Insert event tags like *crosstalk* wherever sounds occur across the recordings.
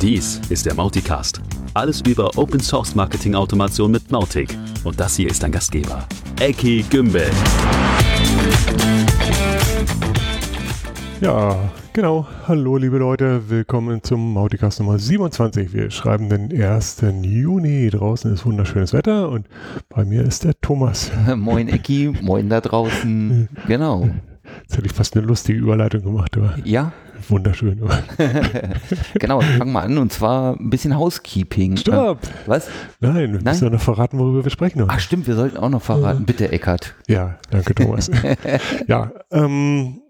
Dies ist der Mauticast. Alles über Open Source Marketing Automation mit Mautic. Und das hier ist dein Gastgeber, Eki Gümbel. Ja, genau. Hallo, liebe Leute. Willkommen zum Mauticast Nummer 27. Wir schreiben den 1. Juni. Draußen ist wunderschönes Wetter und bei mir ist der Thomas. *laughs* moin, Eki. Moin da draußen. *laughs* Genau. Jetzt hätte ich fast eine lustige Überleitung gemacht, aber. Ja. Wunderschön. *laughs* genau, fangen wir an und zwar ein bisschen Housekeeping. Stopp! Äh, was? Nein, wir müssen ja noch verraten, worüber wir sprechen. Ach stimmt, wir sollten auch noch verraten. Bitte, Eckart. Ja, danke, Thomas. *laughs* ja, ähm,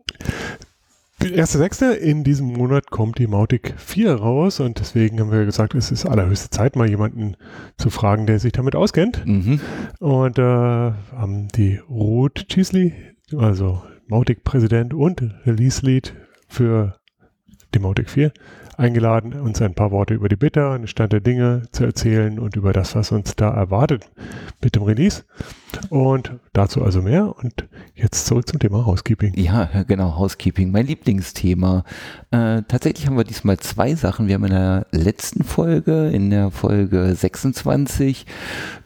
Erste Sechste in diesem Monat kommt die Mautic 4 raus und deswegen haben wir gesagt, es ist allerhöchste Zeit, mal jemanden zu fragen, der sich damit auskennt. Mhm. Und äh, haben die Ruth Cheesley, also Mautic-Präsident und Release-Lead für die Mautic 4, eingeladen, uns ein paar Worte über die Beta, den Stand der Dinge zu erzählen und über das, was uns da erwartet mit dem Release. Und dazu also mehr. Und jetzt zurück zum Thema Housekeeping. Ja, genau, Housekeeping, mein Lieblingsthema. Äh, tatsächlich haben wir diesmal zwei Sachen. Wir haben in der letzten Folge, in der Folge 26,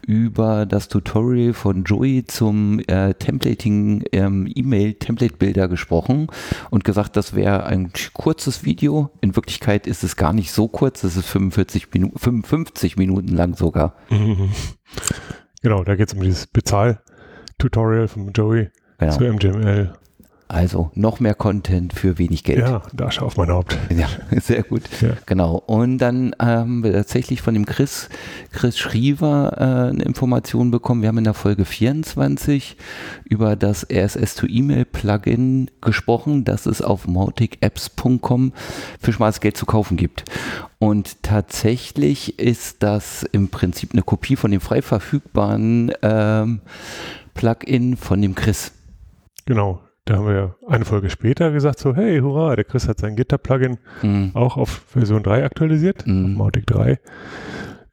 über das Tutorial von Joey zum äh, Templating ähm, E-Mail-Template-Bilder gesprochen und gesagt, das wäre ein kurzes Video. In Wirklichkeit ist es gar nicht so kurz, es ist 45 Minuten, 55 Minuten lang sogar. Mhm. *laughs* Genau, da geht es um dieses Bezahl-Tutorial von Joey genau. zu MGML. Also noch mehr Content für wenig Geld. Ja, da schau auf mein Haupt. Ja, *laughs* sehr gut. Ja. Genau. Und dann haben wir tatsächlich von dem Chris, Chris Schriever äh, eine Information bekommen. Wir haben in der Folge 24 über das RSS-to-E-Mail-Plugin gesprochen, das es auf mauticapps.com für schmales Geld zu kaufen gibt. Und tatsächlich ist das im Prinzip eine Kopie von dem frei verfügbaren ähm, Plugin von dem Chris. Genau, da haben wir eine Folge später gesagt, so, hey, hurra, der Chris hat sein Gitter-Plugin mhm. auch auf Version 3 aktualisiert, mhm. auf Mautic 3.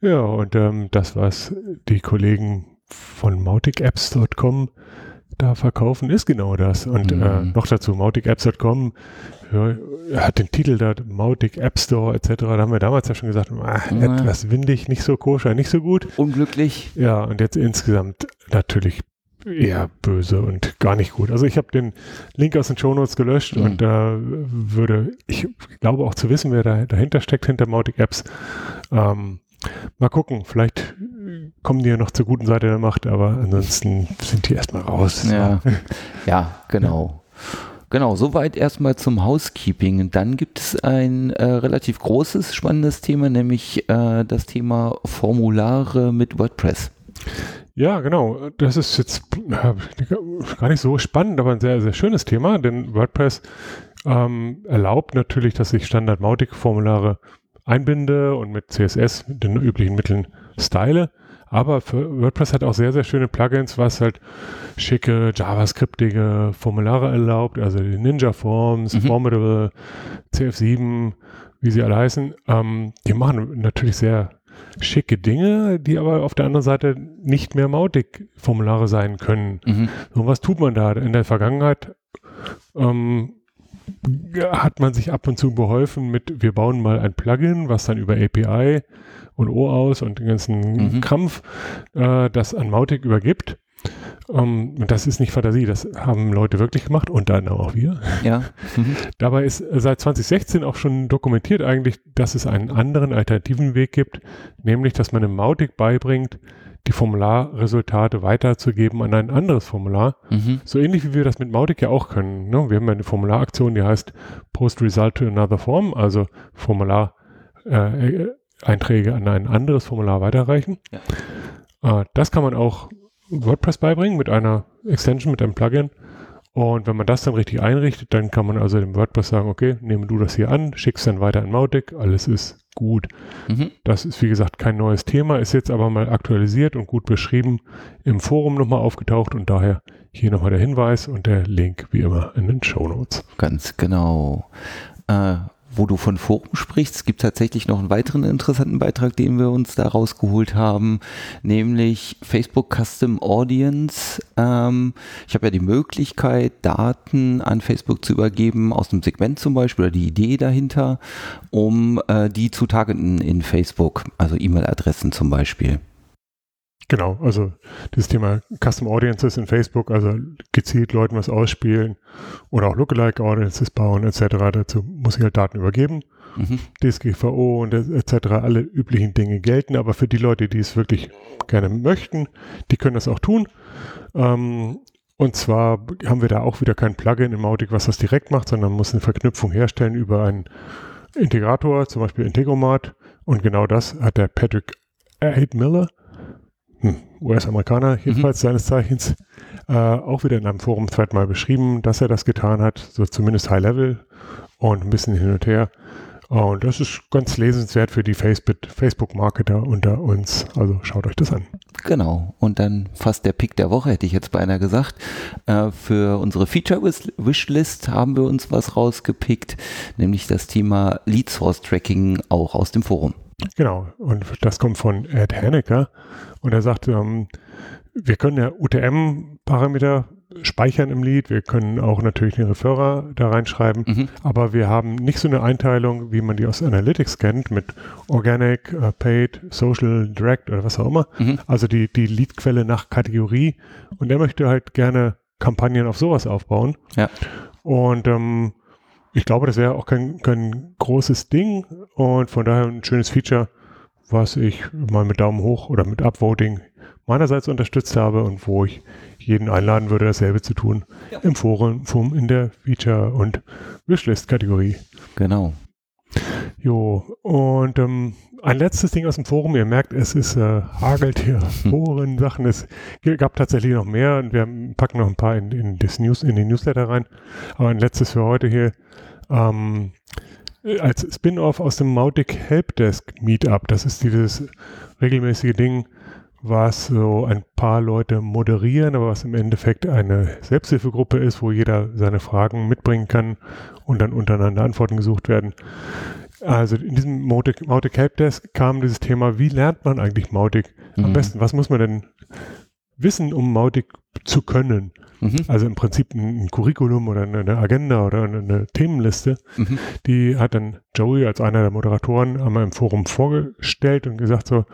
Ja, und ähm, das, was die Kollegen von mauticapps.com da verkaufen, ist genau das. Und äh, mhm. äh, noch dazu, mauticapps.com ja, hat den Titel da, Mautic App Store etc. Da haben wir damals ja schon gesagt, ah, ja. etwas windig, nicht so koscher, nicht so gut. Unglücklich. Ja, und jetzt insgesamt natürlich eher böse und gar nicht gut. Also ich habe den Link aus den Shownotes gelöscht mhm. und da äh, würde, ich glaube auch zu wissen, wer da dahinter steckt, hinter Mautic Apps. Ähm, mal gucken, vielleicht kommen die ja noch zur guten Seite der Macht, aber ansonsten sind die erstmal raus. Ja, *laughs* ja genau. Genau, soweit erstmal zum Housekeeping. Dann gibt es ein äh, relativ großes, spannendes Thema, nämlich äh, das Thema Formulare mit WordPress. Ja, genau. Das ist jetzt gar nicht so spannend, aber ein sehr, sehr schönes Thema, denn WordPress ähm, erlaubt natürlich, dass ich Standard-Mautic-Formulare einbinde und mit CSS, mit den üblichen Mitteln style. Aber WordPress hat auch sehr, sehr schöne Plugins, was halt schicke, JavaScriptige Formulare erlaubt, also die Ninja Forms, mhm. Formidable, CF7, wie sie alle heißen. Ähm, die machen natürlich sehr schicke Dinge, die aber auf der anderen Seite nicht mehr Mautic-Formulare sein können. Mhm. So was tut man da. In der Vergangenheit ähm, hat man sich ab und zu beholfen mit, wir bauen mal ein Plugin, was dann über API und OAuth und den ganzen mhm. Krampf äh, das an Mautic übergibt. Um, ähm, das ist nicht Fantasie, das haben Leute wirklich gemacht und dann auch wir. Ja. *laughs* Mhm. Dabei ist seit 2016 auch schon dokumentiert eigentlich, dass es einen anderen alternativen Weg gibt, nämlich, dass man im Mautic beibringt, die Formularresultate weiterzugeben an ein anderes Formular. Mhm. So ähnlich wie wir das mit Mautic ja auch können. Ne? Wir haben eine Formularaktion, die heißt Post Result to Another Form, also Formular äh, Einträge an ein anderes Formular weiterreichen. Ja. Äh, das kann man auch WordPress beibringen mit einer Extension, mit einem Plugin. Und wenn man das dann richtig einrichtet, dann kann man also dem WordPress sagen, okay, nehme du das hier an, schickst dann weiter in Mautic, alles ist gut. Mhm. Das ist wie gesagt kein neues Thema, ist jetzt aber mal aktualisiert und gut beschrieben im Forum nochmal aufgetaucht und daher hier nochmal der Hinweis und der Link wie immer in den Show Notes. Ganz genau. Äh, wo du von Forum sprichst, es gibt tatsächlich noch einen weiteren interessanten Beitrag, den wir uns da rausgeholt haben, nämlich Facebook Custom Audience. Ähm, ich habe ja die Möglichkeit, Daten an Facebook zu übergeben, aus einem Segment zum Beispiel, oder die Idee dahinter, um äh, die zu targeten in Facebook, also E-Mail-Adressen zum Beispiel. Genau, also das Thema Custom Audiences in Facebook, also gezielt Leuten was ausspielen oder auch Lookalike Audiences bauen etc. Dazu muss ich halt Daten übergeben. Mhm. DSGVO und etc. alle üblichen Dinge gelten, aber für die Leute, die es wirklich gerne möchten, die können das auch tun. Ähm, und zwar haben wir da auch wieder kein Plugin in Mautic, was das direkt macht, sondern muss eine Verknüpfung herstellen über einen Integrator, zum Beispiel Integromat. Und genau das hat der Patrick Aid Miller hm, US-Amerikaner jedenfalls mhm. seines Zeichens, äh, auch wieder in einem Forum-Thread mal beschrieben, dass er das getan hat, so zumindest High-Level und ein bisschen hin und her. Und das ist ganz lesenswert für die Facebook-Marketer unter uns. Also schaut euch das an. Genau. Und dann fast der Pick der Woche, hätte ich jetzt beinahe gesagt. Äh, für unsere Feature-Wishlist haben wir uns was rausgepickt, nämlich das Thema Lead Source Tracking auch aus dem Forum. Genau, und das kommt von Ed Hanecker und er sagt, ähm, wir können ja UTM-Parameter speichern im Lead, wir können auch natürlich den Referrer da reinschreiben, mhm. aber wir haben nicht so eine Einteilung, wie man die aus Analytics kennt, mit Organic, uh, Paid, Social, Direct oder was auch immer. Mhm. Also die, die Leadquelle nach Kategorie und er möchte halt gerne Kampagnen auf sowas aufbauen. Ja. Und ähm, ich glaube, das wäre auch kein, kein großes Ding und von daher ein schönes Feature, was ich mal mit Daumen hoch oder mit Upvoting meinerseits unterstützt habe und wo ich jeden einladen würde, dasselbe zu tun ja. im Forum, in der Feature- und Wishlist-Kategorie. Genau. Jo, und ähm, ein letztes Ding aus dem Forum. Ihr merkt, es ist äh, hagelt hier Foren, Sachen. Es gab tatsächlich noch mehr und wir packen noch ein paar in, in, das News, in den Newsletter rein. Aber ein letztes für heute hier. Ähm, als Spin-off aus dem Mautic Helpdesk Meetup. Das ist dieses regelmäßige Ding, was so ein paar Leute moderieren, aber was im Endeffekt eine Selbsthilfegruppe ist, wo jeder seine Fragen mitbringen kann und dann untereinander Antworten gesucht werden. Also in diesem Mautic, Helpdesk kam dieses Thema, wie lernt man eigentlich Mautic mhm. am besten? Was muss man denn wissen, um Mautic zu können? Mhm. Also im Prinzip ein, ein, Curriculum oder eine Agenda oder eine, eine Themenliste. Mhm. Die hat dann Joey als einer der Moderatoren einmal im Forum vorgestellt und gesagt so,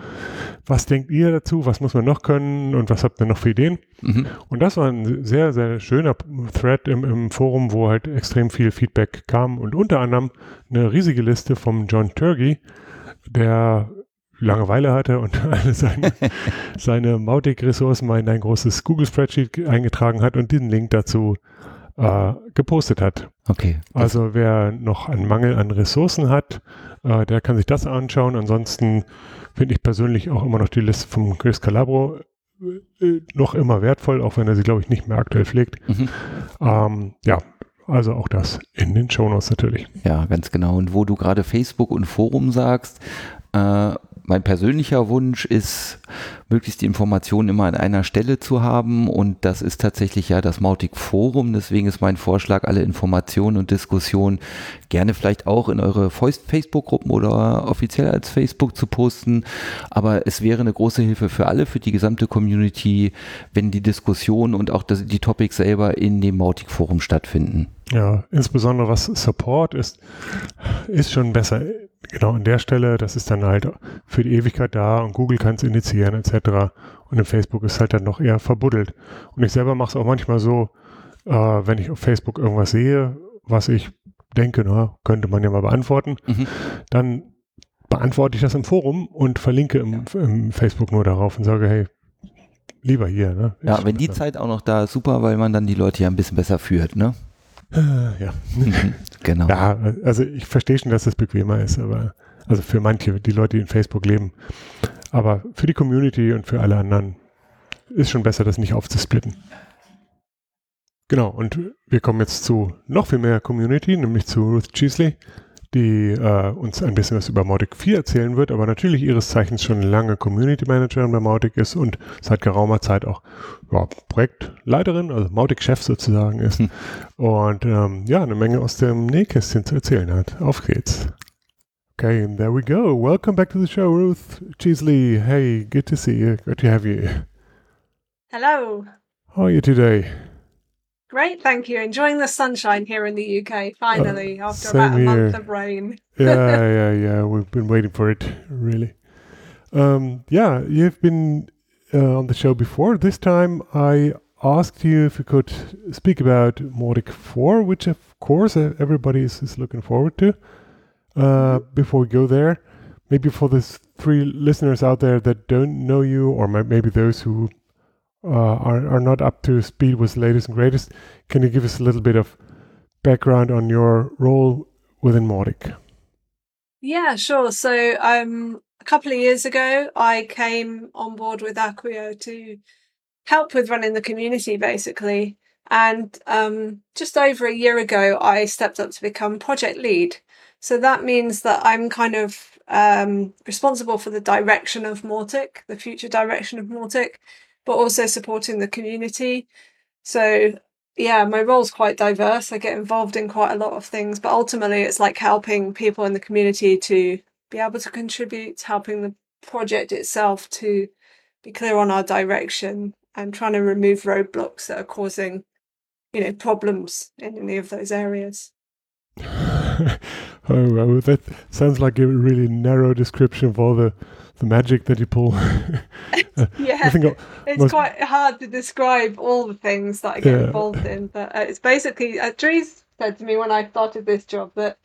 was denkt ihr dazu? Was muss man noch können? Und was habt ihr noch für Ideen? Mhm. Und das war ein sehr, sehr schöner Thread im, im Forum, wo halt extrem viel Feedback kam und unter anderem eine riesige Liste vom John Turkey, der Langeweile hatte und *laughs* alle seine, *laughs* seine Mautic-Ressourcen mal in ein großes Google-Spreadsheet eingetragen hat und diesen Link dazu äh, gepostet hat. Okay. Also wer noch einen Mangel an Ressourcen hat, äh, der kann sich das anschauen. Ansonsten finde ich persönlich auch immer noch die Liste von Chris Calabro äh, noch immer wertvoll, auch wenn er sie, glaube ich, nicht mehr aktuell pflegt. Mhm. Ähm, ja, also auch das in den Shownotes natürlich. Ja, ganz genau. Und wo du gerade Facebook und Forum sagst, äh, mein persönlicher Wunsch ist, möglichst die Informationen immer an einer Stelle zu haben und das ist tatsächlich ja das Mautic Forum. Deswegen ist mein Vorschlag, alle Informationen und Diskussionen gerne vielleicht auch in eure Facebook-Gruppen oder offiziell als Facebook zu posten. Aber es wäre eine große Hilfe für alle, für die gesamte Community, wenn die Diskussion und auch das, die Topics selber in dem Mautic Forum stattfinden. Ja, insbesondere was Support ist, ist schon besser genau an der Stelle, das ist dann halt für die Ewigkeit da und Google kann es initiieren etc. Und in Facebook ist halt dann noch eher verbuddelt. Und ich selber mache es auch manchmal so, äh, wenn ich auf Facebook irgendwas sehe, was ich denke, na, könnte man ja mal beantworten, mhm. dann beantworte ich das im Forum und verlinke im, im, Facebook nur darauf und sage, hey, lieber hier. Ne? Ja, wenn die Zeit auch noch da ist, super, weil man dann die Leute ja ein bisschen besser führt, ne? Äh, ja. Mhm, genau. Ja, also ich verstehe schon, dass es bequemer ist, aber also für manche, die Leute, die in Facebook leben. Aber für die Community und für alle anderen ist schon besser, das nicht aufzusplitten. Genau, und wir kommen jetzt zu noch viel mehr Community, nämlich zu Ruth Cheesley, die äh, uns ein bisschen was über Mautic 4 erzählen wird, aber natürlich ihres Zeichens schon lange Community Managerin bei Mautic ist und seit geraumer Zeit auch ja, Projektleiterin, also Mautic-Chef sozusagen ist hm. und ähm, ja, eine Menge aus dem Nähkästchen zu erzählen hat. Auf geht's. Okay, and there we go. Welcome back to the show, Ruth Cheesley. Hey, good to see you. Good to have you. Hello. How are you today? Great, thank you. Enjoying the sunshine here in the UK, finally, uh, after about a here. month of rain. *laughs* yeah, yeah, yeah. We've been waiting for it, really. Um, yeah, you've been uh, on the show before. This time I asked you if you could speak about Mautic 4, which of course everybody is, is looking forward to. Uh, mm-hmm. before we go there, maybe for the three listeners out there that don't know you, or maybe those who uh, are, are not up to speed with the latest and greatest, can you give us a little bit of background on your role within Mautic? Yeah, sure. So um, a couple of years ago, I came on board with Acquia to help with running the community, basically. And um, just over a year ago, I stepped up to become project lead. So that means that I'm kind of um, responsible for the direction of Mautic, the future direction of Mautic, but also supporting the community. So yeah, my role's quite diverse. I get involved in quite a lot of things, but ultimately it's like helping people in the community to be able to contribute, helping the project itself to be clear on our direction and trying to remove roadblocks that are causing, you know, problems in any of those areas. *laughs* oh, well, that sounds like a really narrow description all the the magic that you pull. *laughs* yeah, it's most... quite hard to describe all the things that I get yeah. involved in, but uh, it's basically. Uh, Dries said to me when I started this job that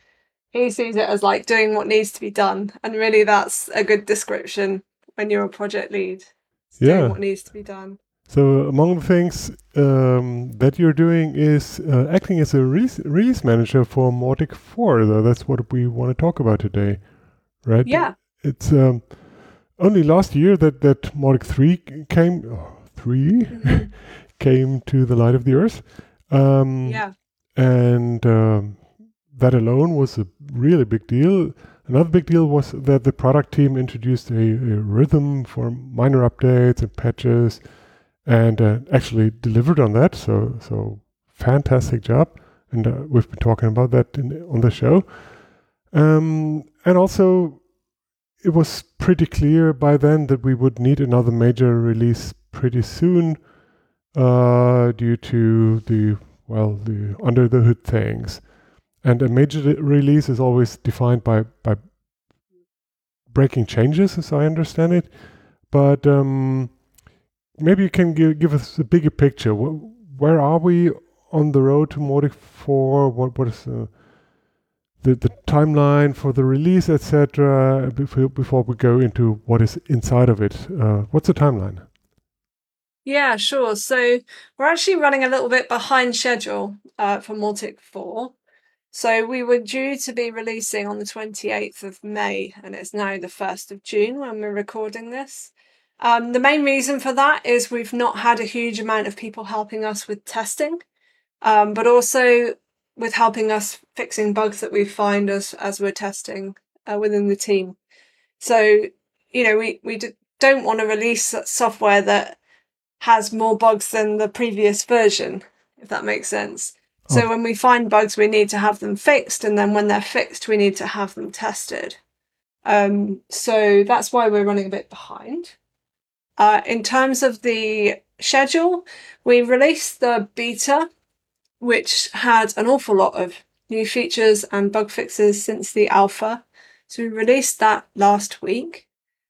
he sees it as like doing what needs to be done, and really that's a good description when you're a project lead. yeah, doing what needs to be done. So among the things um, that you're doing is uh, acting as a release, release manager for Mautic 4. Though that's what we want to talk about today, right? Yeah. It's um, only last year that that Mautic 3 came oh, 3 mm-hmm. *laughs* came to the light of the earth. Um, yeah. And um, that alone was a really big deal. Another big deal was that the product team introduced a, a rhythm for minor updates and patches, and uh, actually delivered on that. So so fantastic job, and uh, we've been talking about that in, on the show. Um, and also it was pretty clear by then that we would need another major release pretty soon uh, due to the well the under the hood things. And a major release is always defined by by breaking changes as i understand it. But um, maybe you can give, give us a bigger picture. Where are we on the road to Mautic 4 what what is uh, the, the timeline for the release, etc. Before, before we go into what is inside of it, uh, what's the timeline? Yeah, sure. So we're actually running a little bit behind schedule uh, for Mautic 4. So we were due to be releasing on the 28th of May, and it's now the 1st of June when we're recording this. Um, the main reason for that is we've not had a huge amount of people helping us with testing, um, but also with helping us fixing bugs that we find as as we're testing uh, within the team. So you know we we d- don't want to release software that has more bugs than the previous version, if that makes sense. Oh. So when we find bugs, we need to have them fixed, and then when they're fixed, we need to have them tested. Um, so that's why we're running a bit behind. Uh, in terms of the schedule, we released the beta which had an awful lot of new features and bug fixes since the alpha. So we released that last week.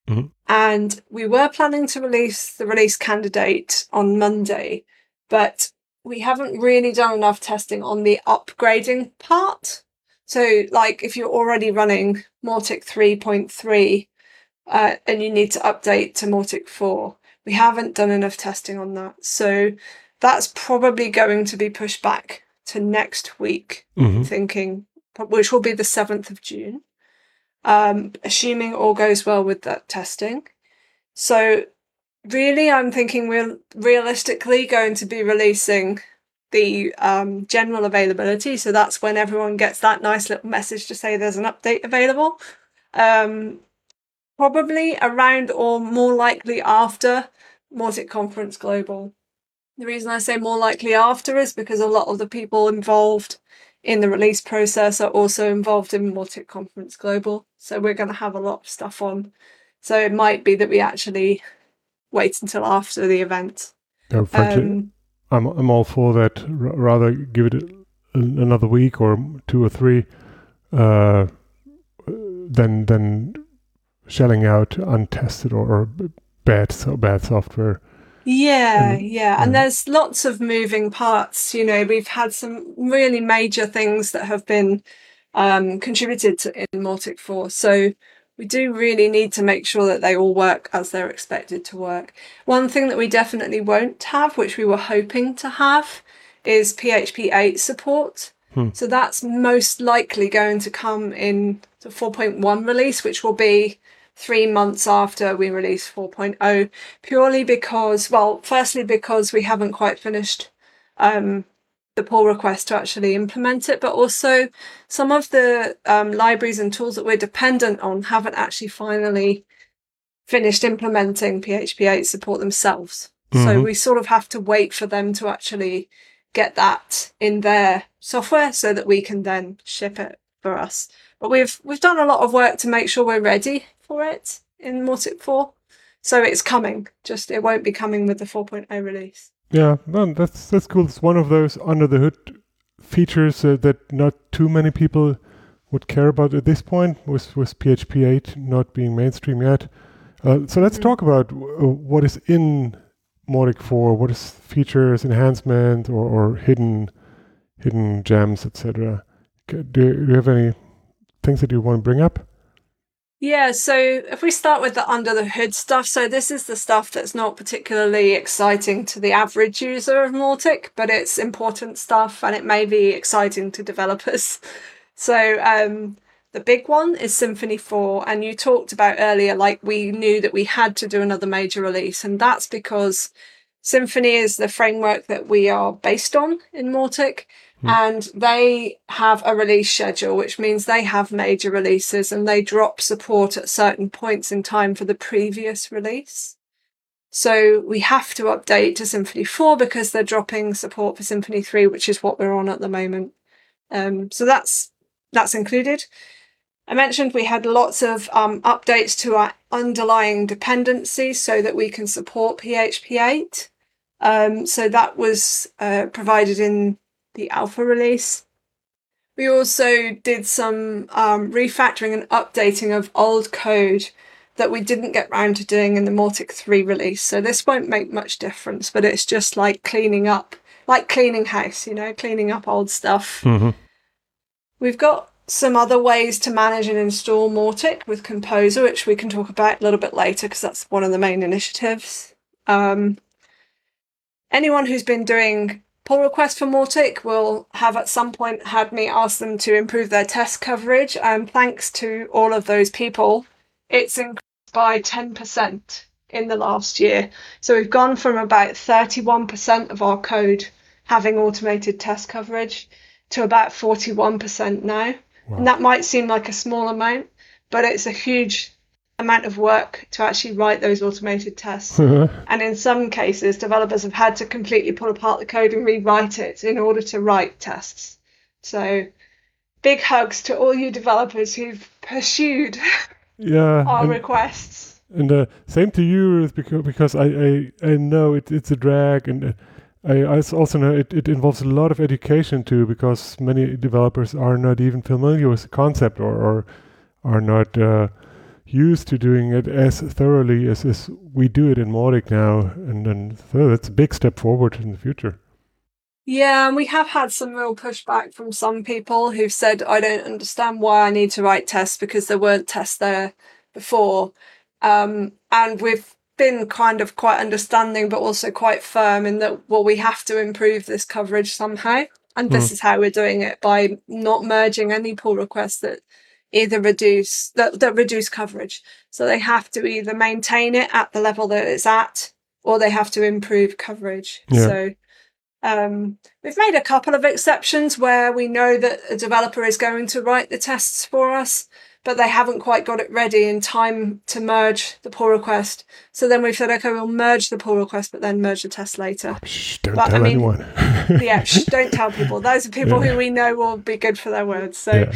Mm-hmm. And we were planning to release the release candidate on Monday, but we haven't really done enough testing on the upgrading part. So, like, if you're already running Mautic 3.3 uh, and you need to update to Mautic 4, we haven't done enough testing on that. So, that's probably going to be pushed back to next week, mm-hmm. thinking, which will be the 7th of June, um, assuming all goes well with that testing. So, really, I'm thinking we're realistically going to be releasing the um, general availability. So that's when everyone gets that nice little message to say there's an update available. Um, probably around or more likely after Mautic Conference Global. The reason I say more likely after is because a lot of the people involved in the release process are also involved in Mautic Conference Global. So we're going to have a lot of stuff on. So it might be that we actually wait until after the event. Yeah, frankly, um, I'm I'm all for that. R- rather give it a, another week or two or three, uh, than than shelling out untested or, or bad so bad software. Yeah, yeah. And there's lots of moving parts. You know, we've had some really major things that have been um, contributed to in Mautic 4. So we do really need to make sure that they all work as they're expected to work. One thing that we definitely won't have, which we were hoping to have, is PHP 8 support. Hmm. So that's most likely going to come in the 4.1 release, which will be three months after we release 4.0, purely because, well, firstly, because we haven't quite finished um, the pull request to actually implement it, but also some of the um, libraries and tools that we're dependent on haven't actually finally finished implementing PHP 8 support themselves. Mm-hmm. So we sort of have to wait for them to actually get that in their software so that we can then ship it for us. But we've we've done a lot of work to make sure we're ready for it in Mautic 4. So it's coming, just it won't be coming with the 4.0 release. Yeah, no, that's that's cool. It's one of those under the hood features uh, that not too many people would care about at this point, with with PHP 8 not being mainstream yet. Uh, so let's mm-hmm. talk about w- uh, what is in Mautic 4. What is features, enhancement, or, or hidden hidden gems, etc. Do, do you have any things that you want to bring up? Yeah, so if we start with the under the hood stuff, so this is the stuff that's not particularly exciting to the average user of Mautic, but it's important stuff and it may be exciting to developers. *laughs* So um, the big one is Symfony 4, and you talked about earlier, like we knew that we had to do another major release, and that's because Symfony is the framework that we are based on in Mautic. Hmm. And they have a release schedule, which means they have major releases and they drop support at certain points in time for the previous release. So we have to update to Symfony 4 because they're dropping support for Symfony 3, which is what we're on at the moment. Um, so that's that's included. I mentioned we had lots of um, updates to our underlying dependencies so that we can support PHP 8. Um, so that was uh, provided in the alpha release. We also did some um, refactoring and updating of old code that we didn't get round to doing in the Mautic 3 release. So this won't make much difference, but it's just like cleaning up, like cleaning house, you know, cleaning up old stuff. Mm-hmm. We've got some other ways to manage and install Mautic with Composer, which we can talk about a little bit later because that's one of the main initiatives. Um, anyone who's been doing pull requests for Mautic will have at some point had me ask them to improve their test coverage. And thanks to all of those people, it's increased by 10% in the last year. So we've gone from about 31% of our code having automated test coverage to about 41% now. Wow. And that might seem like a small amount, but it's a huge amount of work to actually write those automated tests. *laughs* and in some cases, developers have had to completely pull apart the code and rewrite it in order to write tests. So, big hugs to all you developers who've pursued *laughs* yeah, *laughs* our and, requests. And uh, same to you, because because I I, I know it, it's a drag, and uh, I, I also know it, it involves a lot of education too, because many developers are not even familiar with the concept or, or are not. Uh, used to doing it as thoroughly as, as we do it in Mautic now. And then so that's a big step forward in the future. Yeah, and we have had some real pushback from some people who've said, I don't understand why I need to write tests because there weren't tests there before. Um, and we've been kind of quite understanding, but also quite firm in that, well, we have to improve this coverage somehow. And this mm. is how we're doing it by not merging any pull requests that either reduce that, that reduce coverage. So they have to either maintain it at the level that it's at or they have to improve coverage. Yeah. So Um, we've made a couple of exceptions where we know that a developer is going to write the tests for us, but they haven't quite got it ready in time to merge the pull request. So then we've said, okay, we'll merge the pull request, but then merge the test later. Shh, don't but, tell I mean, anyone. yeah, shh, don't tell people. Those are people *laughs* yeah. who we know will be good for their words. So yeah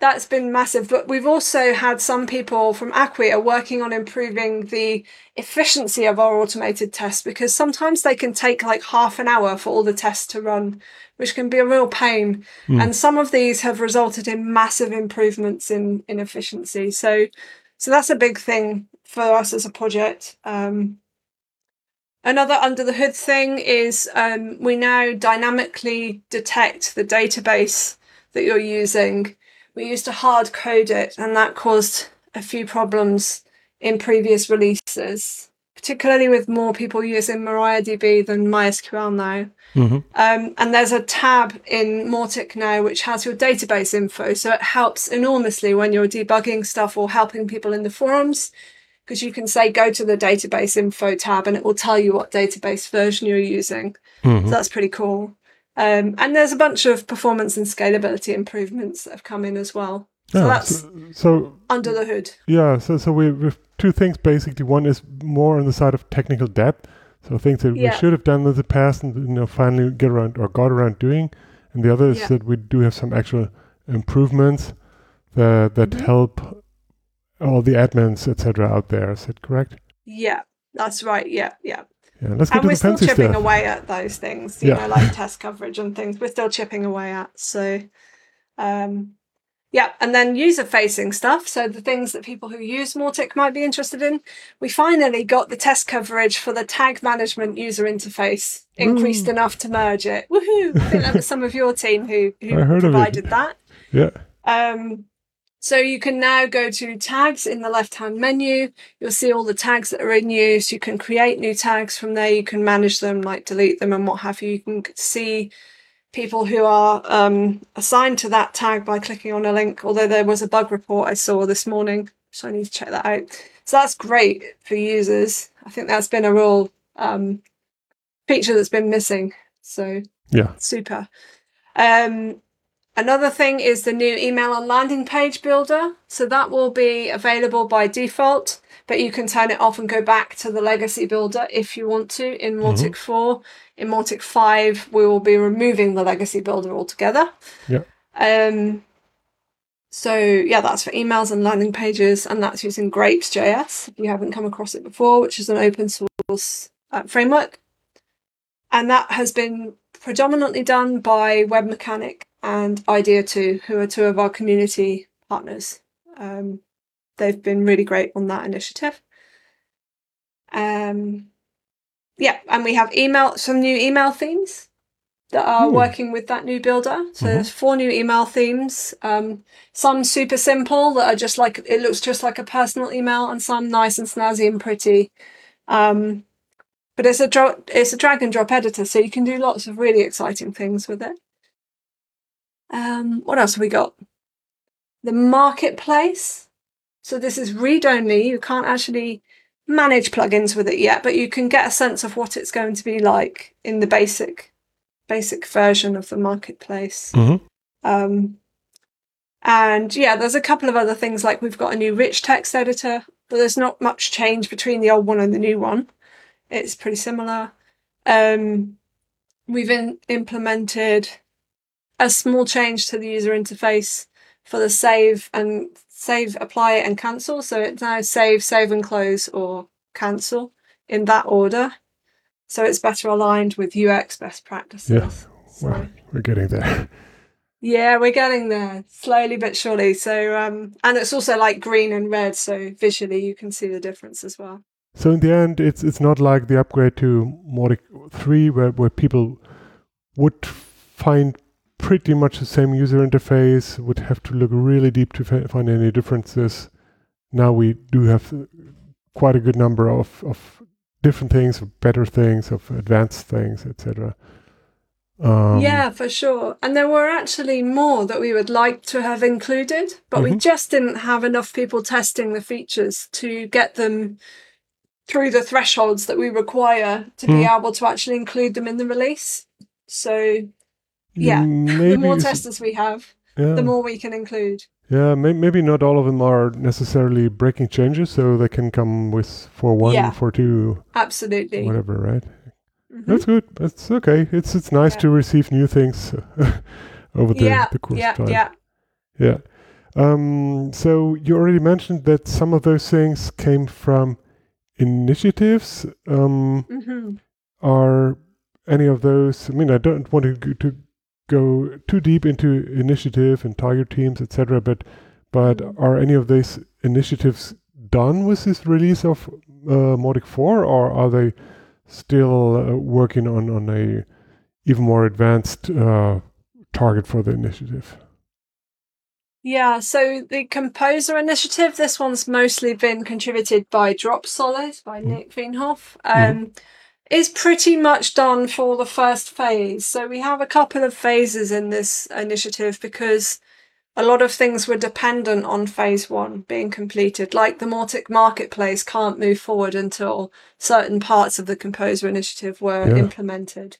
that's been massive. But we've also had some people from Acquia working on improving the efficiency of our automated tests because sometimes they can take like half an hour for all the tests to run, which can be a real pain. Mm. And some of these have resulted in massive improvements in, in efficiency. So, so that's a big thing for us as a project. Um, Another under the hood thing is um, we now dynamically detect the database that you're using we used to hard code it, and that caused a few problems in previous releases, particularly with more people using MariaDB than MySQL now. Mm-hmm. Um, and there's a tab in Mautic now which has your database info, so it helps enormously when you're debugging stuff or helping people in the forums because you can say go to the database info tab and it will tell you what database version you're using. Mm-hmm. So that's pretty cool. Um, and there's a bunch of performance and scalability improvements that have come in as well. So yeah, that's so, so, under the hood. Yeah, so so we have two things basically. One is more on the side of technical depth, so things that yeah. we should have done in the past and you know finally get around or got around doing, and the other is yeah. that we do have some actual improvements that that mm-hmm. help all the admins etc. out there. Is that correct? Yeah, that's right. Yeah, yeah. Yeah, let's and we're still chipping stuff. away at those things, you yeah. know, like test coverage and things. We're still chipping away at. So, um, yeah, and then user facing stuff. So the things that people who use Mautic might be interested in. We finally got the test coverage for the tag management user interface increased enough to merge it. Woohoo! I think that was *laughs* some of your team who, who provided that. Yeah. Um, so you can now go to tags in the left hand menu. You'll see all the tags that are in use. You can create new tags from there. You can manage them, like delete them and what have you. You can see people who are um, assigned to that tag by clicking on a link. Although there was a bug report I saw this morning, so I need to check that out. So that's great for users. I think that's been a real um, feature that's been missing. So yeah, super. Um, Another thing is the new email and landing page builder. So that will be available by default, but you can turn it off and go back to the legacy builder if you want to in Mautic mm-hmm. 4. In Mautic 5, we will be removing the legacy builder altogether. Yeah. Um, so yeah, that's for emails and landing pages, and that's using Grapes.js if you haven't come across it before, which is an open source uh, framework. And that has been predominantly done by Webmecanik and Idea2, who are two of our community partners. Um, they've been really great on that initiative. Um, yeah, and we have email some new email themes that are hmm. working with that new builder. So mm-hmm. there's four new email themes. Um, some super simple that are just like it looks just like a personal email, and some nice and snazzy and pretty. Um, but it's a dro- it's a drag and drop editor, so you can do lots of really exciting things with it. Um, what else have we got? The marketplace. So this is read only. You can't actually manage plugins with it yet, but you can get a sense of what it's going to be like in the basic basic version of the marketplace. Mm-hmm. Um, and yeah, there's a couple of other things like we've got a new rich text editor, but there's not much change between the old one and the new one. It's pretty similar. Um, we've in- implemented a small change to the user interface for the save and save, apply and cancel. So it's now save, save and close or cancel in that order. So it's better aligned with UX best practices. Yeah, so, well, we're getting there. Yeah, we're getting there slowly but surely. So, um, and it's also like green and red, so visually you can see the difference as well. So in the end, it's it's not like the upgrade to Mautic three, where where people would find pretty much the same user interface, would have to look really deep to find any differences. Now we do have quite a good number of, of different things, of better things, of advanced things, etc. Um, yeah, for sure. And there were actually more that we would like to have included, but mm-hmm. we just didn't have enough people testing the features to get them through the thresholds that we require to mm. be able to actually include them in the release. So, yeah, Maybe *laughs* the more testers we have, yeah. the more we can include. Yeah, may- maybe not all of them are necessarily breaking changes, so they can come with for one, Yeah. for two, Absolutely. whatever, right? Mhm. That's good. That's okay. It's it's nice Yeah. to receive new things *laughs* over the, yeah, the course yeah, of time. yeah. Yeah. Um, so you already mentioned that some of those things came from initiatives. Um, hmm are any of those? I mean, I don't want to go, to go too deep into initiative and target teams, etc. But but Mm. are any of these initiatives done with this release of uh, Mautic 4, or are they still uh, working on on a even more advanced uh, target for the initiative? Yeah, so the Composer Initiative, this one's mostly been contributed by Dropsolid by Nick Veenhof, um, is pretty much done for the first phase. So we have a couple of phases in this initiative because a lot of things were dependent on phase one being completed, like the Mautic Marketplace can't move forward until certain parts of the Composer Initiative were Yeah. implemented.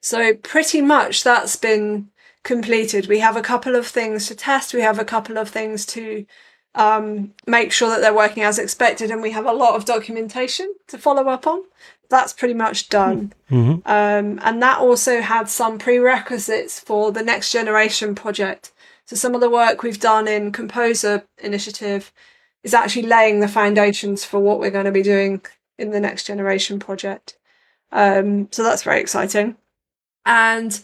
So pretty much that's been completed. We have a couple of things to test. We have a couple of things to um, make sure that they're working as expected, and we have a lot of documentation to follow up on. That's pretty much done. Mm-hmm. Um, and that also had some prerequisites for the next generation project. So some of the work we've done in Composer Initiative is actually laying the foundations for what we're going to be doing in the next generation project. Um, so that's very exciting. And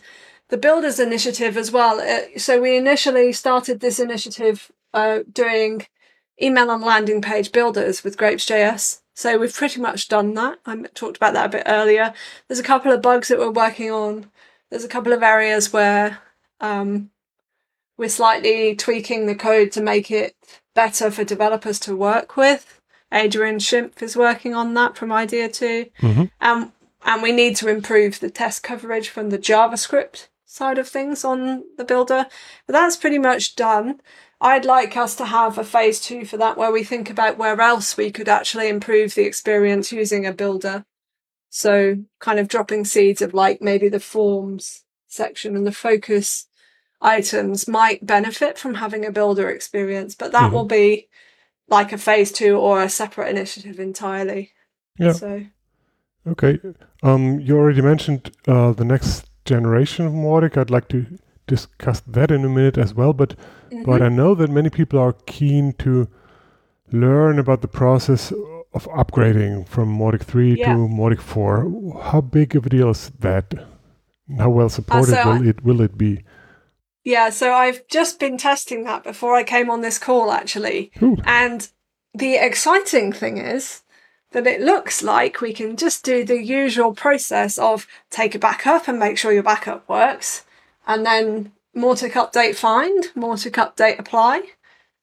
the Builders Initiative as well. Uh, so we initially started this initiative uh, doing email and landing page builders with Grapes.js. So we've pretty much done that. I talked about that a bit earlier. There's a couple of bugs that we're working on. There's a couple of areas where um, we're slightly tweaking the code to make it better for developers to work with. Adrian Schimpf is working on that from Idea 2. Mm-hmm. Um, and we need to improve the test coverage from the JavaScript side of things on the builder. But that's pretty much done. I'd like us to have a phase two for that where we think about where else we could actually improve the experience using a builder. So, kind of dropping seeds of like maybe the forms section and the focus items might benefit from having a builder experience, but that Mhm. will be like a phase two or a separate initiative entirely. Yeah. So, Okay. Um, you already mentioned uh, the next generation of Mautic. I'd like to discuss that in a minute as well. But but mhm. I know that many people are keen to learn about the process of upgrading from Mautic 3 Yeah. to Mautic 4. How big of a deal is that? How well supported Uh, so will it will it be? Yeah, so I've just been testing that before I came on this call actually. Ooh. And the exciting thing is that it looks like we can just do the usual process of take a backup and make sure your backup works, and then Mautic update find, Mautic update apply,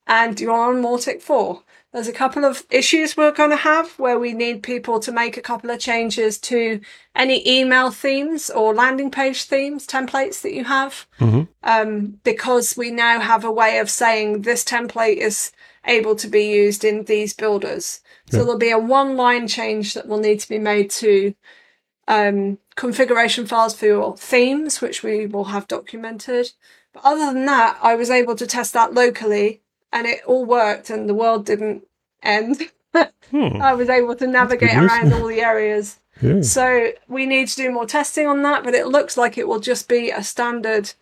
and you're on Mautic 4. There's a couple of issues we're going to have where we need people to make a couple of changes to any email themes or landing page themes, templates that you have hmm um, because we now have a way of saying this template is able to be used in these builders. So there'll be a one line change that will need to be made to um, configuration files for your themes, which we will have documented. But other than that, I was able to test that locally and it all worked and the world didn't end. Hmm. *laughs* I was able to navigate around all the areas. Yeah. So we need to do more testing on that, but it looks like it will just be a standard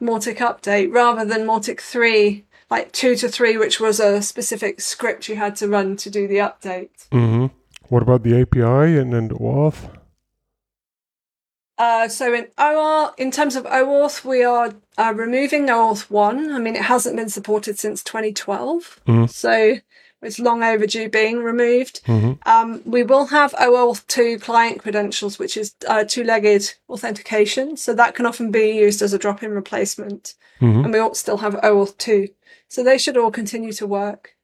Mautic update rather than Mautic 3, like 2 to 3, which was a specific script you had to run to do the update. hmm What about the API and and OAuth? Uh, so in OR, in terms of OAuth, we are uh, removing OAuth 1. I mean, it hasn't been supported since 2012, Mhm. so it's long overdue being removed. hmm Um, we will have OAuth 2 client credentials, which is uh, two legged authentication. So that can often be used as a drop in replacement. hmm And we all still have OAuth 2. So they should all continue to work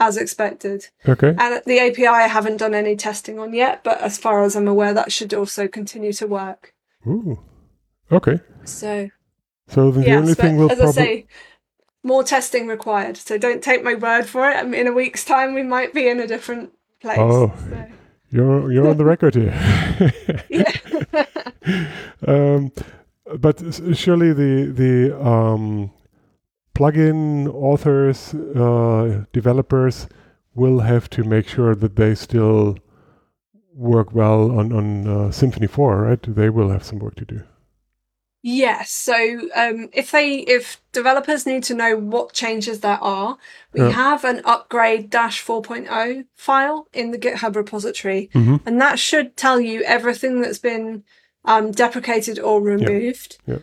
as expected. Okay. And the API, I haven't done any testing on yet, but as far as I'm aware, that should also continue to work. Ooh. Okay. So, So the yes, only thing we'll as I probably say, more testing required. So don't take my word for it. I mean, in a week's time, we might be in a different place. Oh. So, You're you're on the *laughs* record here. yeah. *laughs* um, but surely the the um, plugin authors, uh, developers will have to make sure that they still work well on on uh, Symfony 4, right? They will have some work to do. Yes. So um, if they if developers need to know what changes there are, we yeah. have an upgrade dash 4.0 file in the GitHub repository, mm-hmm. and that should tell you everything that's been um, deprecated or removed. Yeah. Yeah.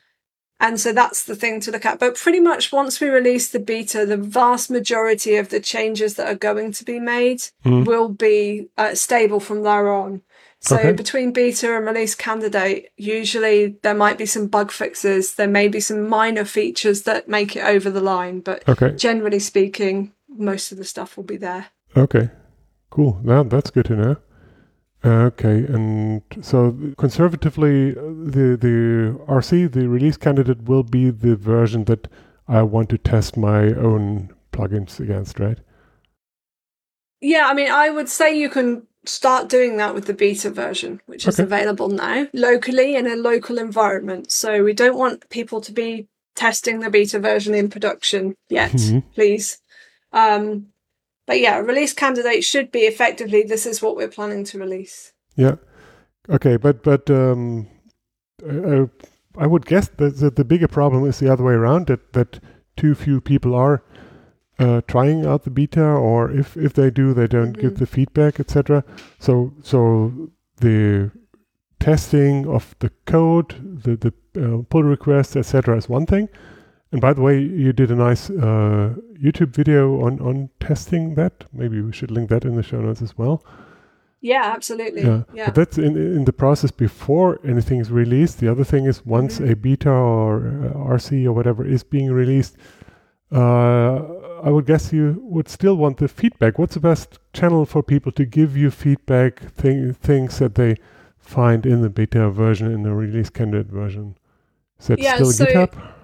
And so that's the thing to look at. But pretty much once we release the beta, the vast majority of the changes that are going to be made mm-hmm. will be uh, stable from there on. So okay. between beta and release candidate, usually there might be some bug fixes. There may be some minor features that make it over the line, but okay. generally speaking, most of the stuff will be there. Okay, cool. Now that's good to know. Okay, and so conservatively, the the RC, the release candidate, will be the version that I want to test my own plugins against, right? Yeah, I mean, I would say you can start doing that with the beta version, which is available now locally in a local environment. So we don't want people to be testing the beta version in production yet, mm-hmm. please. Um, but yeah, release candidate should be effectively this is what we're planning to release. Yeah. Okay, but but um, I, I would guess that, that the bigger problem is the other way around that that too few people are uh, trying out the beta, or if if they do, they don't mm-hmm. give the feedback, etc. So so the testing of the code, the the uh, pull requests, etc. is one thing. And by the way, you did a nice uh, YouTube video on on testing that. Maybe we should link that in the show notes as well. Yeah, absolutely. Yeah. yeah. But that's in in the process before anything is released. The other thing is once mm-hmm. a beta or uh, RC or whatever is being released, uh, I would guess you would still want the feedback. What's the best channel for people to give you feedback, thing, things that they find in the beta version, in the release candidate version? Is that yeah, still so, GitHub?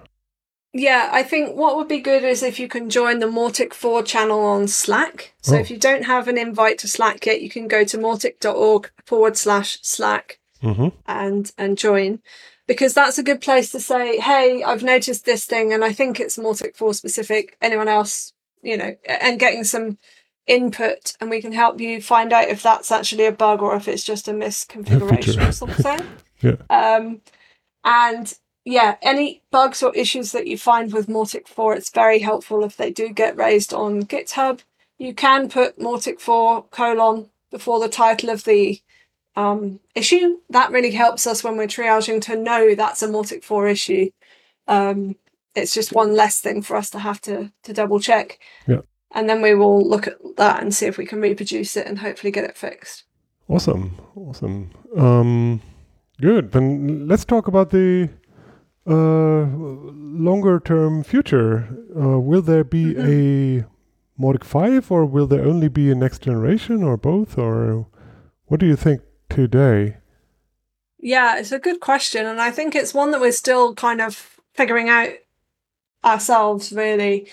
Yeah, I think what would be good is if you can join the Mautic 4 channel on Slack. So oh. if you don't have an invite to Slack yet, you can go to mautic.org forward slash Slack mm-hmm. and, and join because that's a good place to say, hey, I've noticed this thing and I think it's Mautic 4 specific. Anyone else, you know, and getting some input and we can help you find out if that's actually a bug or if it's just a misconfiguration or something. *laughs* yeah. Um, and yeah, any bugs or issues that you find with Mautic 4, it's very helpful if they do get raised on GitHub. You can put Mautic 4 colon before the title of the um, issue. That really helps us when we're triaging to know that's a Mautic 4 issue. Um, it's just one less thing for us to have to, to double check. Yeah. And then we will look at that and see if we can reproduce it and hopefully get it fixed. Awesome. Awesome. Um, good. Then let's talk about the uh, longer term future. Uh, will there be mm-hmm. a Mautic 5 or will there only be a next generation or both? Or what do you think today? Yeah, it's a good question. And I think it's one that we're still kind of figuring out ourselves, really.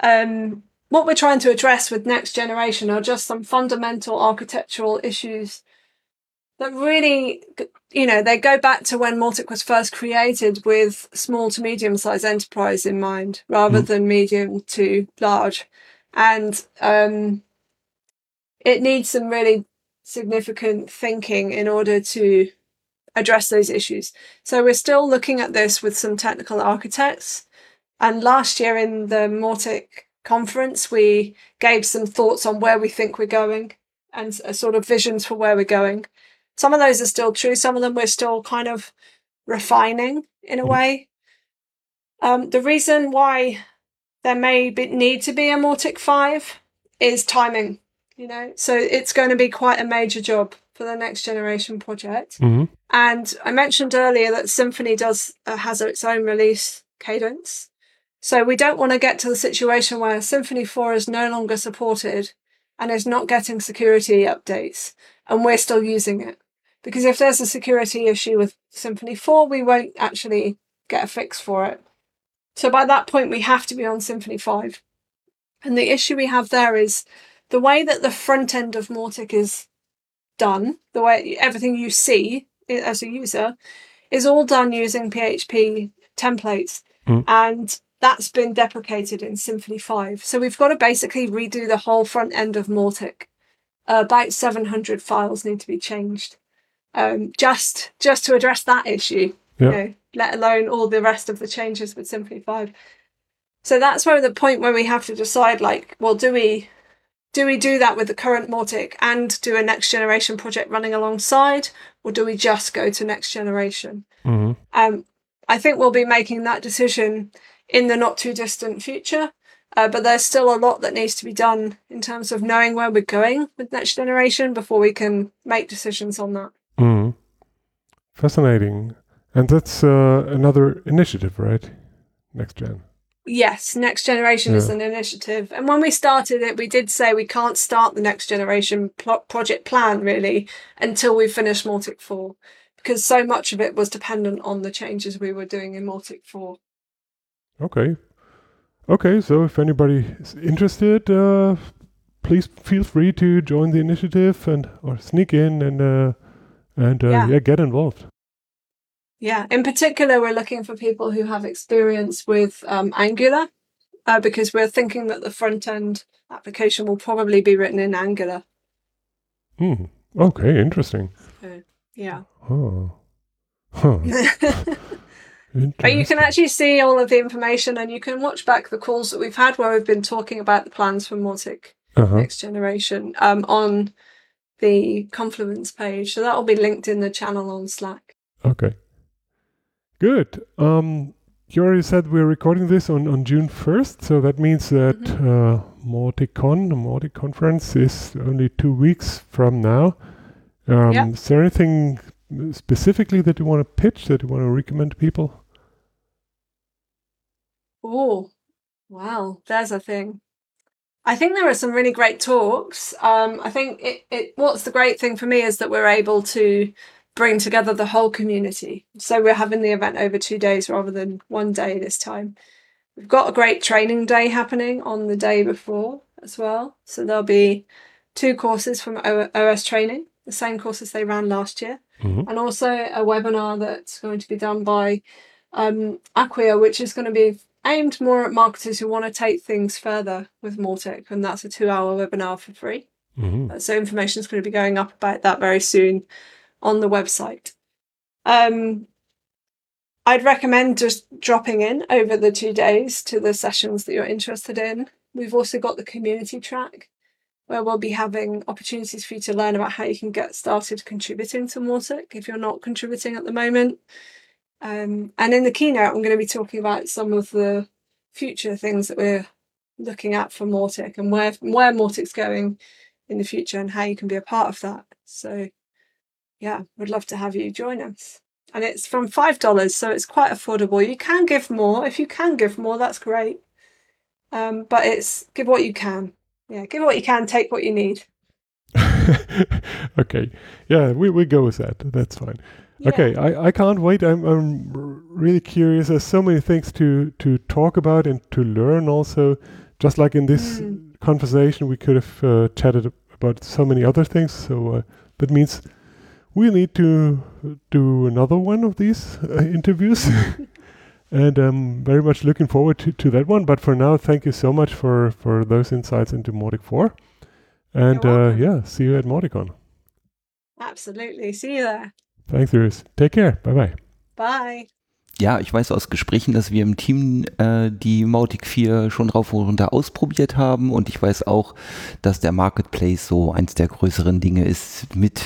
Um, what we're trying to address with next generation are just some fundamental architectural issues that really, you know, they go back to when Mautic was first created with small to medium sized enterprise in mind rather mm. than medium to large. And um, it needs some really significant thinking in order to address those issues. So we're still looking at this with some technical architects. And last year in the Mautic conference, we gave some thoughts on where we think we're going and a sort of visions for where we're going. Some of those are still true. Some of them we're still kind of refining in a mm-hmm. way. Um, the reason why there may be, need to be a Mautic 5 is timing you know so it's going to be quite a major job for the next generation project mm-hmm. and i mentioned earlier that Symfony does uh, has its own release cadence so we don't want to get to the situation where Symfony 4 is no longer supported and is not getting security updates and we're still using it because if there's a security issue with Symfony 4 we won't actually get a fix for it so by that point we have to be on Symfony 5 and the issue we have there is the way that the front end of Mautic is done, the way everything you see as a user, is all done using PHP templates. Mm. And that's been deprecated in Symfony 5. So we've got to basically redo the whole front end of Mautic. Uh, about 700 files need to be changed um, just just to address that issue, Yeah. you know, let alone all the rest of the changes with 5. So that's where the point where we have to decide like, well, do we do we do that with the current Mautic and do a next generation project running alongside, or do we just go to next generation? hmm Um, I think we'll be making that decision in the not too distant future. Uh, but there's still a lot that needs to be done in terms of knowing where we're going with next generation before we can make decisions on that. Hmm Fascinating. And that's uh, another initiative, right? Next gen. Yes, next generation is an initiative. And when we started it, we did say we can't start the next generation pl- project plan really until we finish Mautic 4 because so much of it was dependent on the changes we were doing in Mautic 4. Okay. Okay, so if anybody is interested, uh, please feel free to join the initiative and or sneak in and uh, and uh, Yeah. yeah, get involved. Yeah, in particular, we're looking for people who have experience with um, Angular uh, because we're thinking that the front end application will probably be written in Angular. Hmm. Okay, interesting. Yeah. Oh. Huh. *laughs* But you can actually see all of the information and you can watch back the calls that we've had where we've been talking about the plans for Mautic Uh-huh. Next Generation um, on the Confluence page. So that will be linked in the channel on Slack. Okay. Good. Um, you already said we're recording this on, on June 1st, so that means that uh, MautiCon, the Mautic conference, is only two weeks from now. Um, Yeah. Is there anything specifically that you want to pitch, that you want to recommend to people? Oh, wow. There's a thing. I think there are some really great talks. Um, I think it, it, what's the great thing for me is that we're able to bring together the whole community. So we're having the event over two days rather than one day this time. We've got a great training day happening on the day before as well. So there'll be two courses from OSTraining, the same courses they ran last year Mhm. and also a webinar that's going to be done by um, Acquia, which is going to be aimed more at marketers who want to take things further with Mautic, and that's a two-hour webinar for free. hmm Uh, So information is going to be going up about that very soon on the website. Um, I'd recommend just dropping in over the two days to the sessions that you're interested in. We've also got the community track where we'll be having opportunities for you to learn about how you can get started contributing to Mautic if you're not contributing at the moment. Um, and in the keynote, I'm going to be talking about some of the future things that we're looking at for Mautic and where where Mautic's going in the future and how you can be a part of that. So, yeah, we'd love to have you join us. And it's from five dollars, so it's quite affordable. You can give more if you can give more. That's great. Um, but it's give what you can. Yeah, give what you can, take what you need. *laughs* okay. Yeah, we, we go with that. That's fine. Yeah. Okay, I, I can't wait. I'm I'm really curious. There's so many things to to talk about and to learn. Also, just like in this Mm. conversation, we could have uh, chatted about so many other things. So uh, that means we need to do another one of these uh, *laughs* interviews. *laughs* and I'm very much looking forward to, to that one. But for now, thank you so much for for those insights into Mautic 4. And uh, yeah, see you at MautiCon. Absolutely. See you there. Thanks, Iris. Take care. Bye bye. Bye. Ja, ich weiß aus Gesprächen, dass wir im Team äh, die Mautic 4 schon rauf und runter ausprobiert haben und ich weiß auch, dass der Marketplace so eins der größeren Dinge ist, mit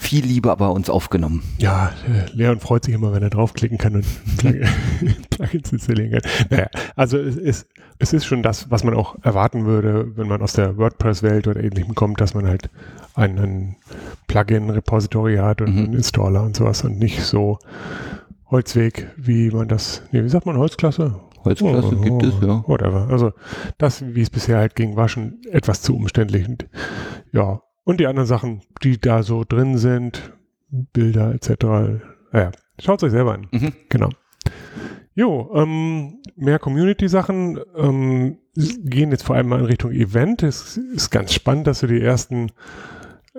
viel Liebe aber uns aufgenommen. Ja, äh, Leon freut sich immer, wenn er draufklicken kann und *laughs* Plug- *laughs* Plugins installieren kann. Naja, also es ist, es ist schon das, was man auch erwarten würde, wenn man aus der WordPress-Welt oder ähnlichem kommt, dass man halt einen Plugin-Repository hat und Mhm. einen Installer und sowas und nicht so Holzweg, wie man das, nee, wie sagt man, Holzklasse? Holzklasse Oh, gibt es, ja. Whatever. Also das, wie es bisher halt ging, war schon etwas zu umständlich. Und, ja. Und die anderen Sachen, die da so drin sind, Bilder etc. Naja, schaut euch selber an. Mhm. Genau. Jo, ähm, mehr Community-Sachen ähm, gehen jetzt vor allem mal in Richtung Event. Es ist ganz spannend, dass so die ersten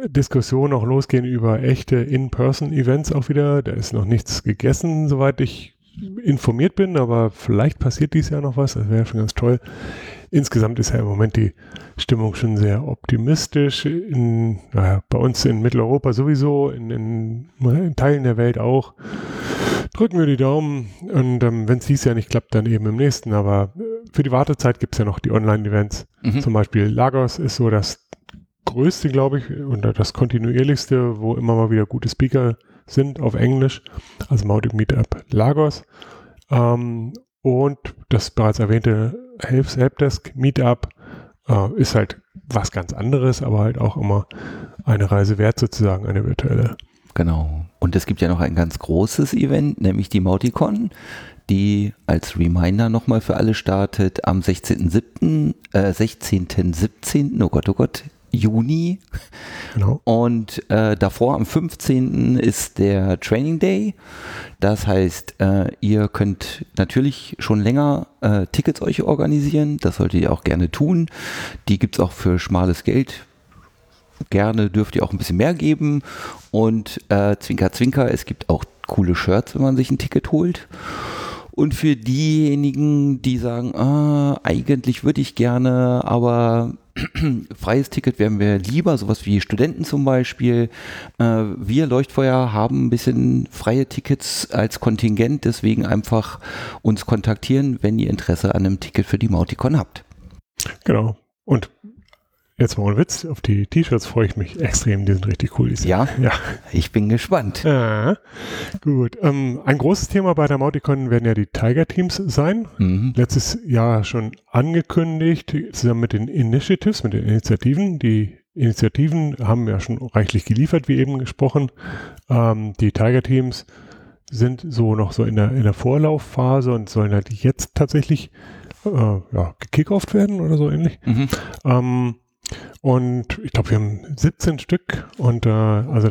Diskussionen auch losgehen über echte In-Person-Events auch wieder. Da ist noch nichts gegessen, soweit ich informiert bin, aber vielleicht passiert dies Jahr noch was. Das wäre schon ganz toll. Insgesamt ist ja im Moment die Stimmung schon sehr optimistisch. In, naja, bei uns in Mitteleuropa sowieso, in, in, in Teilen der Welt auch. Drücken wir die Daumen und ähm, wenn es dieses Jahr nicht klappt, dann eben im nächsten. Aber äh, für die Wartezeit gibt es ja noch die Online-Events. Mhm. Zum Beispiel Lagos ist so das größte, glaube ich, und das kontinuierlichste, wo immer mal wieder gute Speaker sind auf Englisch, also Mautic Meetup Lagos. Ähm, und das bereits erwähnte Helps Helpdesk Meetup äh, ist halt was ganz anderes, aber halt auch immer eine Reise wert sozusagen, eine virtuelle. Genau. Und es gibt ja noch ein ganz großes Event, nämlich die Mauticon, die als Reminder nochmal für alle startet am 16.07., äh, 16. 17., oh Gott, oh Gott, Juni. Genau. Und äh, davor am 15. ist der Training Day. Das heißt, äh, ihr könnt natürlich schon länger äh, Tickets euch organisieren. Das solltet ihr auch gerne tun. Die gibt es auch für schmales Geld. Gerne dürft ihr auch ein bisschen mehr geben. Und äh, Zwinker, Zwinker, es gibt auch coole Shirts, wenn man sich ein Ticket holt. Und für diejenigen, die sagen, ah, eigentlich würde ich gerne, aber *clears throat* freies Ticket wären wir lieber, sowas wie Studenten zum Beispiel. Äh, wir Leuchtfeuer haben ein bisschen freie Tickets als Kontingent, deswegen einfach uns kontaktieren, wenn ihr Interesse an einem Ticket für die Mauticon habt. Genau. Und Jetzt mal ein Witz, auf die T-Shirts freue ich mich extrem, die sind richtig cool. Ja? ja, ich bin gespannt. Ja, gut. Ähm, ein großes Thema bei der Mauticon werden ja die Tiger-Teams sein. Mhm. Letztes Jahr schon angekündigt, zusammen mit den Initiatives, mit den Initiativen. Die Initiativen haben ja schon reichlich geliefert, wie eben gesprochen. Ähm, die Tiger-Teams sind so noch so in der, in der Vorlaufphase und sollen halt jetzt tatsächlich äh, ja, gekickoft werden oder so ähnlich. Mhm. Ähm, und ich glaube, wir haben 17 Stück und äh, also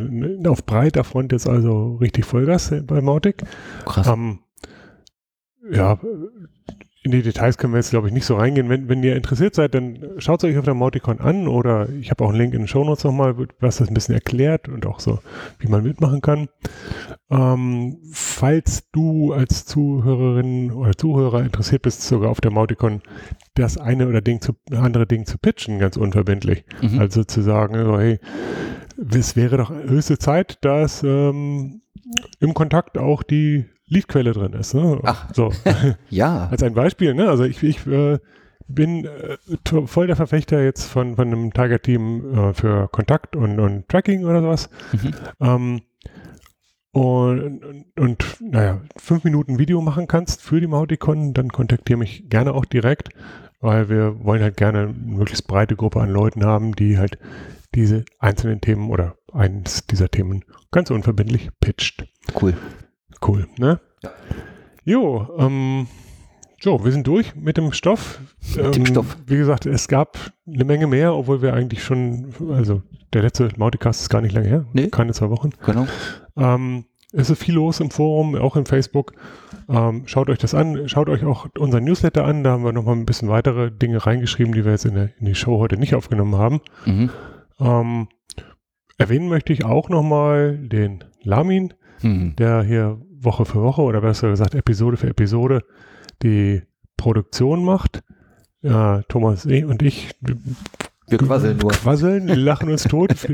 auf breiter Front jetzt also richtig Vollgas bei Mautic. Krass. Ähm, ja, in die Details können wir jetzt, glaube ich, nicht so reingehen. Wenn, wenn ihr interessiert seid, dann schaut es euch auf der Mauticon an oder ich habe auch einen Link in den Show Notes nochmal, was das ein bisschen erklärt und auch so, wie man mitmachen kann. Ähm, falls du als Zuhörerin oder Zuhörer interessiert bist, sogar auf der Mauticon das eine oder Ding zu, andere Ding zu pitchen, ganz unverbindlich. Mhm. Also zu sagen, so, hey, es wäre doch höchste Zeit, dass ähm, im Kontakt auch die Leadquelle drin ist. Ne? Ach, so. *laughs* ja. Als ein Beispiel, ne? Also ich, ich äh, bin äh, voll der Verfechter jetzt von, von einem Tiger-Team äh, für Kontakt und, und Tracking oder sowas. Mhm. Ähm, und, und, und, naja, fünf Minuten Video machen kannst für die Mauticon, dann kontaktiere mich gerne auch direkt, weil wir wollen halt gerne eine möglichst breite Gruppe an Leuten haben, die halt diese einzelnen Themen oder eines dieser Themen ganz unverbindlich pitcht. Cool. Cool, ne? Ja. Jo, ähm, so, wir sind durch mit dem Stoff. Mit dem ähm, Stoff. Wie gesagt, es gab eine Menge mehr, obwohl wir eigentlich schon, also der letzte Mauticast ist gar nicht lange her, nee. keine zwei Wochen. Genau. Ähm, es ist viel los im Forum, auch in Facebook. Ähm, schaut euch das an, schaut euch auch unseren Newsletter an, da haben wir nochmal ein bisschen weitere Dinge reingeschrieben, die wir jetzt in, der, in die Show heute nicht aufgenommen haben. Mhm. Ähm, erwähnen möchte ich auch nochmal den Lamin, mhm. der hier Woche für Woche oder besser gesagt Episode für Episode die Produktion macht. Ja, Thomas und ich wir quasseln nur. Quasseln, lachen uns tot. *laughs*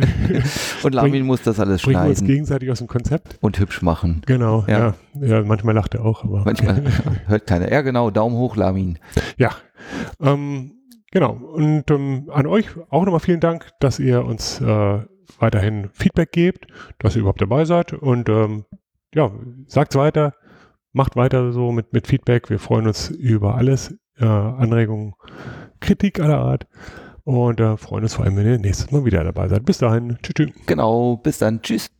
*laughs* und Lamin muss das alles schneiden. uns gegenseitig aus dem Konzept. Und hübsch machen. Genau, ja. ja. ja manchmal lacht er auch. Aber manchmal *laughs* hört keiner. Ja, genau, Daumen hoch, Lamin. Ja, ähm, genau. Und ähm, an euch auch nochmal vielen Dank, dass ihr uns äh, weiterhin Feedback gebt, dass ihr überhaupt dabei seid. Und ähm, ja, sagt's weiter, macht weiter so mit, mit Feedback. Wir freuen uns über alles, äh, Anregungen, Kritik aller Art. Und äh, freuen uns vor allem, wenn ihr nächstes Mal wieder dabei seid. Bis dahin. Tschüss. Genau, bis dann. Tschüss.